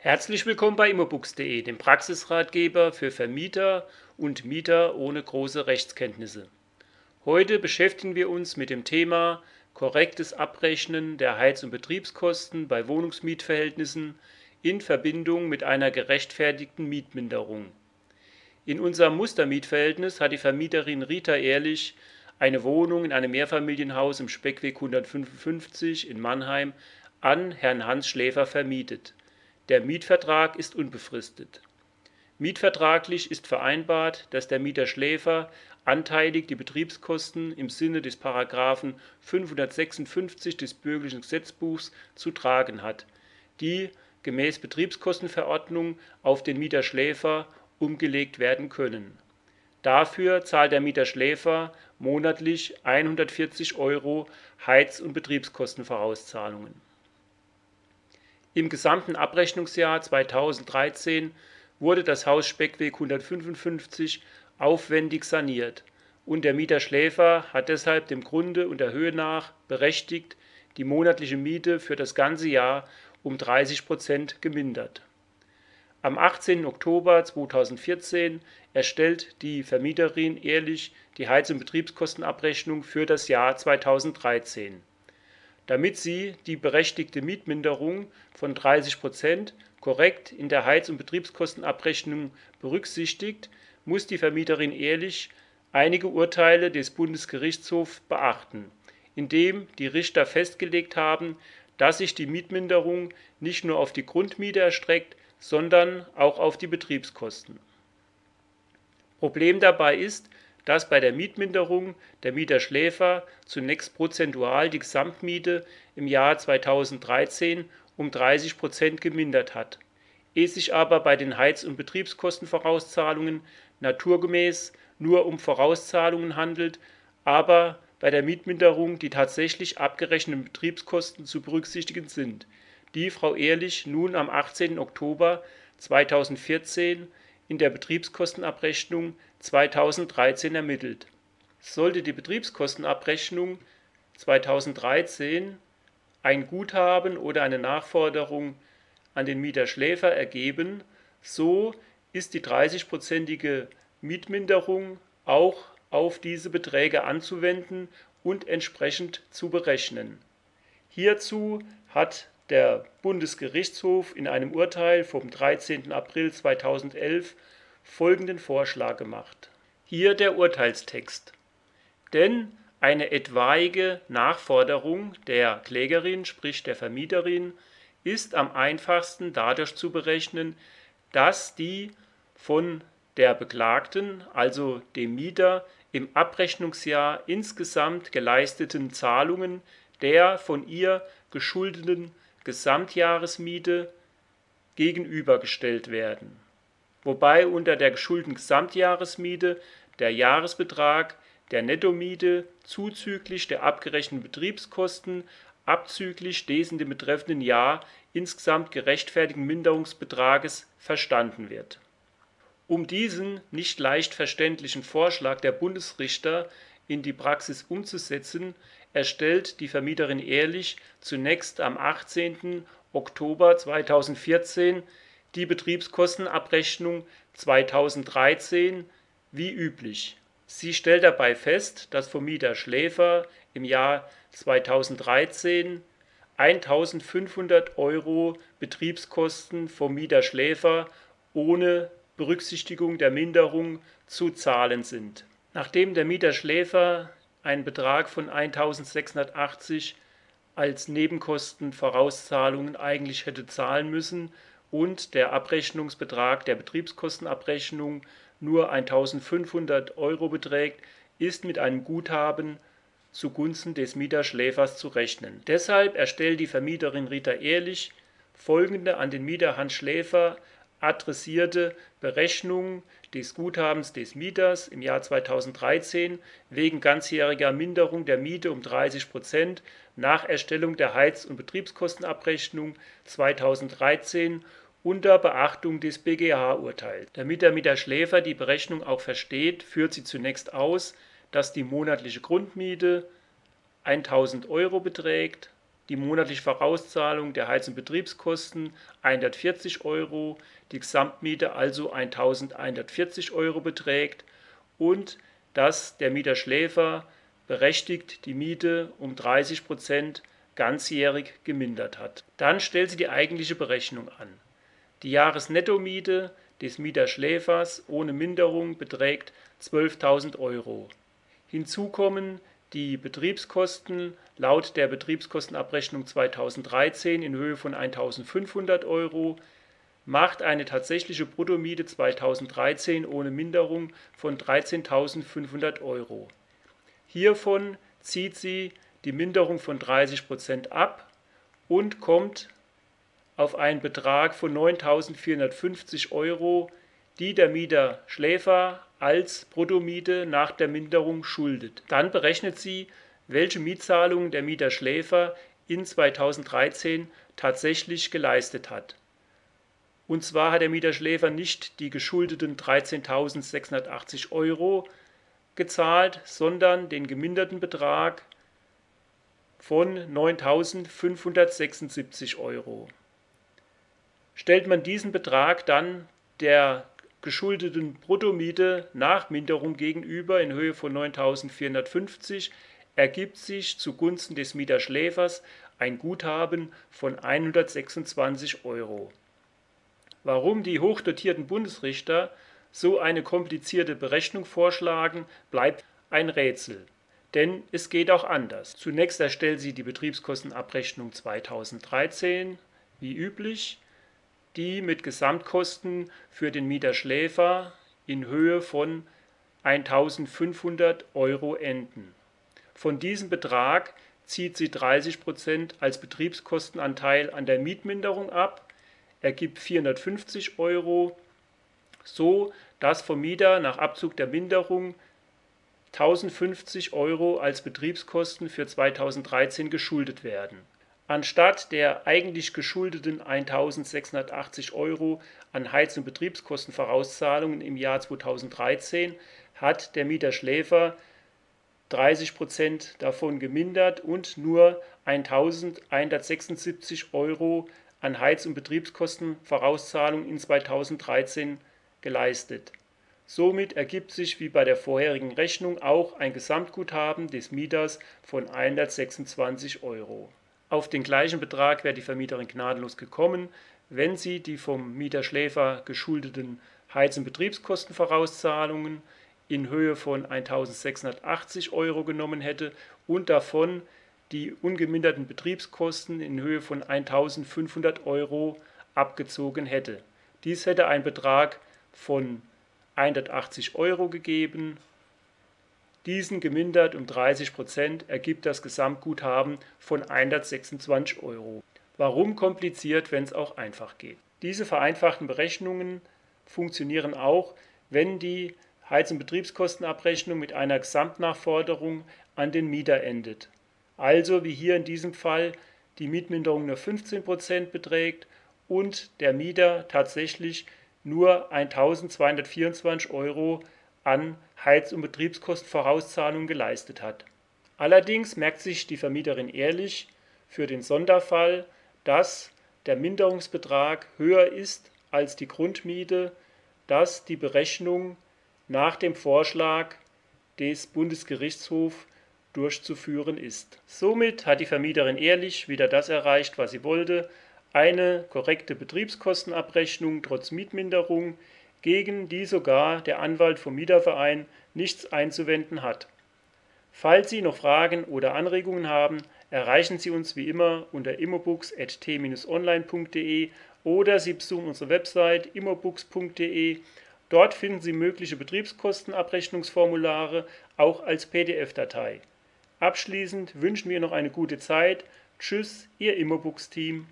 Herzlich willkommen bei immobooks.de, dem Praxisratgeber für Vermieter und Mieter ohne große Rechtskenntnisse. Heute beschäftigen wir uns mit dem Thema korrektes Abrechnen der Heiz- und Betriebskosten bei Wohnungsmietverhältnissen in Verbindung mit einer gerechtfertigten Mietminderung. In unserem Mustermietverhältnis hat die Vermieterin Rita Ehrlich eine Wohnung in einem Mehrfamilienhaus im Speckweg 155 in Mannheim an Herrn Hans Schläfer vermietet. Der Mietvertrag ist unbefristet. Mietvertraglich ist vereinbart, dass der Mieter Schläfer anteilig die Betriebskosten im Sinne des § 556 des Bürgerlichen Gesetzbuchs zu tragen hat, die gemäß Betriebskostenverordnung auf den Mieter Schläfer umgelegt werden können. Dafür zahlt der Mieter Schläfer monatlich 140 Euro Heiz- und Betriebskostenvorauszahlungen im gesamten Abrechnungsjahr 2013 wurde das Haus Speckweg 155 aufwendig saniert und der Mieter Schläfer hat deshalb dem Grunde und der Höhe nach berechtigt die monatliche Miete für das ganze Jahr um 30 Prozent gemindert. Am 18. Oktober 2014 erstellt die Vermieterin ehrlich die Heiz- und Betriebskostenabrechnung für das Jahr 2013 damit sie die berechtigte Mietminderung von 30 Prozent korrekt in der Heiz- und Betriebskostenabrechnung berücksichtigt, muss die Vermieterin ehrlich einige Urteile des Bundesgerichtshofs beachten, indem die Richter festgelegt haben, dass sich die Mietminderung nicht nur auf die Grundmiete erstreckt, sondern auch auf die Betriebskosten. Problem dabei ist, dass bei der Mietminderung der Mieter Schläfer zunächst prozentual die Gesamtmiete im Jahr 2013 um 30 Prozent gemindert hat, es sich aber bei den Heiz- und Betriebskostenvorauszahlungen naturgemäß nur um Vorauszahlungen handelt, aber bei der Mietminderung die tatsächlich abgerechneten Betriebskosten zu berücksichtigen sind, die Frau Ehrlich nun am 18. Oktober 2014 in der Betriebskostenabrechnung 2013 ermittelt. Sollte die Betriebskostenabrechnung 2013 ein Guthaben oder eine Nachforderung an den Mieter Schläfer ergeben, so ist die 30-prozentige Mietminderung auch auf diese Beträge anzuwenden und entsprechend zu berechnen. Hierzu hat der Bundesgerichtshof in einem Urteil vom 13. April 2011 folgenden Vorschlag gemacht. Hier der Urteilstext. Denn eine etwaige Nachforderung der Klägerin, sprich der Vermieterin, ist am einfachsten dadurch zu berechnen, dass die von der Beklagten, also dem Mieter, im Abrechnungsjahr insgesamt geleisteten Zahlungen der von ihr geschuldeten Gesamtjahresmiete gegenübergestellt werden, wobei unter der geschuldeten Gesamtjahresmiete der Jahresbetrag der Nettomiete zuzüglich der abgerechneten Betriebskosten abzüglich des in dem betreffenden Jahr insgesamt gerechtfertigten Minderungsbetrages verstanden wird. Um diesen nicht leicht verständlichen Vorschlag der Bundesrichter in die Praxis umzusetzen erstellt die Vermieterin Ehrlich zunächst am 18. Oktober 2014 die Betriebskostenabrechnung 2013 wie üblich. Sie stellt dabei fest, dass vom Mieter Schläfer im Jahr 2013 1.500 Euro Betriebskosten vom Mieter Schläfer ohne Berücksichtigung der Minderung zu zahlen sind. Nachdem der Mieter Schläfer einen Betrag von 1.680 als Nebenkostenvorauszahlungen eigentlich hätte zahlen müssen und der Abrechnungsbetrag der Betriebskostenabrechnung nur 1.500 Euro beträgt, ist mit einem Guthaben zugunsten des Mieterschläfers zu rechnen. Deshalb erstellt die Vermieterin Rita Ehrlich folgende an den Mieter Hans Schläfer adressierte Berechnung des Guthabens des Mieters im Jahr 2013 wegen ganzjähriger Minderung der Miete um 30 Prozent nach Erstellung der Heiz- und Betriebskostenabrechnung 2013 unter Beachtung des BGH-Urteils. Damit der Mieter Schläfer die Berechnung auch versteht, führt sie zunächst aus, dass die monatliche Grundmiete 1000 Euro beträgt die monatliche Vorauszahlung der Heiz- und Betriebskosten 140 Euro, die Gesamtmiete also 1140 Euro beträgt und dass der Mieterschläfer berechtigt die Miete um 30 Prozent ganzjährig gemindert hat. Dann stellt sie die eigentliche Berechnung an. Die Jahresnettomiete des Mieterschläfers ohne Minderung beträgt 12.000 Euro. Hinzu kommen die Betriebskosten laut der Betriebskostenabrechnung 2013 in Höhe von 1.500 Euro macht eine tatsächliche Bruttomiete 2013 ohne Minderung von 13.500 Euro. Hiervon zieht sie die Minderung von 30 Prozent ab und kommt auf einen Betrag von 9.450 Euro, die der Mieter Schläfer als Bruttomiete nach der Minderung schuldet. Dann berechnet sie, welche Mietzahlungen der Mieter Schläfer in 2013 tatsächlich geleistet hat. Und zwar hat der Mieter Schläfer nicht die geschuldeten 13.680 Euro gezahlt, sondern den geminderten Betrag von 9.576 Euro. Stellt man diesen Betrag dann der geschuldeten Bruttomiete nach Minderung gegenüber in Höhe von 9.450 ergibt sich zugunsten des Mieterschläfers ein Guthaben von 126 Euro. Warum die hochdotierten Bundesrichter so eine komplizierte Berechnung vorschlagen, bleibt ein Rätsel. Denn es geht auch anders. Zunächst erstellt sie die Betriebskostenabrechnung 2013, wie üblich die mit Gesamtkosten für den Mieterschläfer in Höhe von 1.500 Euro enden. Von diesem Betrag zieht sie 30 Prozent als Betriebskostenanteil an der Mietminderung ab, ergibt 450 Euro, so dass vom Mieter nach Abzug der Minderung 1050 Euro als Betriebskosten für 2013 geschuldet werden Anstatt der eigentlich geschuldeten 1.680 Euro an Heiz- und Betriebskostenvorauszahlungen im Jahr 2013 hat der Mieter Schläfer 30 Prozent davon gemindert und nur 1.176 Euro an Heiz- und Betriebskostenvorauszahlungen in 2013 geleistet. Somit ergibt sich wie bei der vorherigen Rechnung auch ein Gesamtguthaben des Mieters von 126 Euro auf den gleichen Betrag wäre die Vermieterin gnadenlos gekommen, wenn sie die vom Mieter Schläfer geschuldeten Heiz- und Betriebskostenvorauszahlungen in Höhe von 1.680 Euro genommen hätte und davon die ungeminderten Betriebskosten in Höhe von 1.500 Euro abgezogen hätte. Dies hätte einen Betrag von 180 Euro gegeben diesen gemindert um 30 Prozent ergibt das Gesamtguthaben von 126 Euro. Warum kompliziert, wenn es auch einfach geht? Diese vereinfachten Berechnungen funktionieren auch, wenn die Heiz- und Betriebskostenabrechnung mit einer Gesamtnachforderung an den Mieter endet. Also wie hier in diesem Fall die Mietminderung nur 15 Prozent beträgt und der Mieter tatsächlich nur 1224 Euro an Heiz- und Betriebskostenvorauszahlungen geleistet hat. Allerdings merkt sich die Vermieterin ehrlich für den Sonderfall, dass der Minderungsbetrag höher ist als die Grundmiete, dass die Berechnung nach dem Vorschlag des Bundesgerichtshofs durchzuführen ist. Somit hat die Vermieterin ehrlich wieder das erreicht, was sie wollte, eine korrekte Betriebskostenabrechnung trotz Mietminderung, gegen die sogar der Anwalt vom Mieterverein nichts einzuwenden hat. Falls Sie noch Fragen oder Anregungen haben, erreichen Sie uns wie immer unter immobooks.t-online.de oder Sie besuchen unsere Website immobooks.de. Dort finden Sie mögliche Betriebskostenabrechnungsformulare auch als PDF-Datei. Abschließend wünschen wir noch eine gute Zeit. Tschüss, Ihr Immobooks-Team.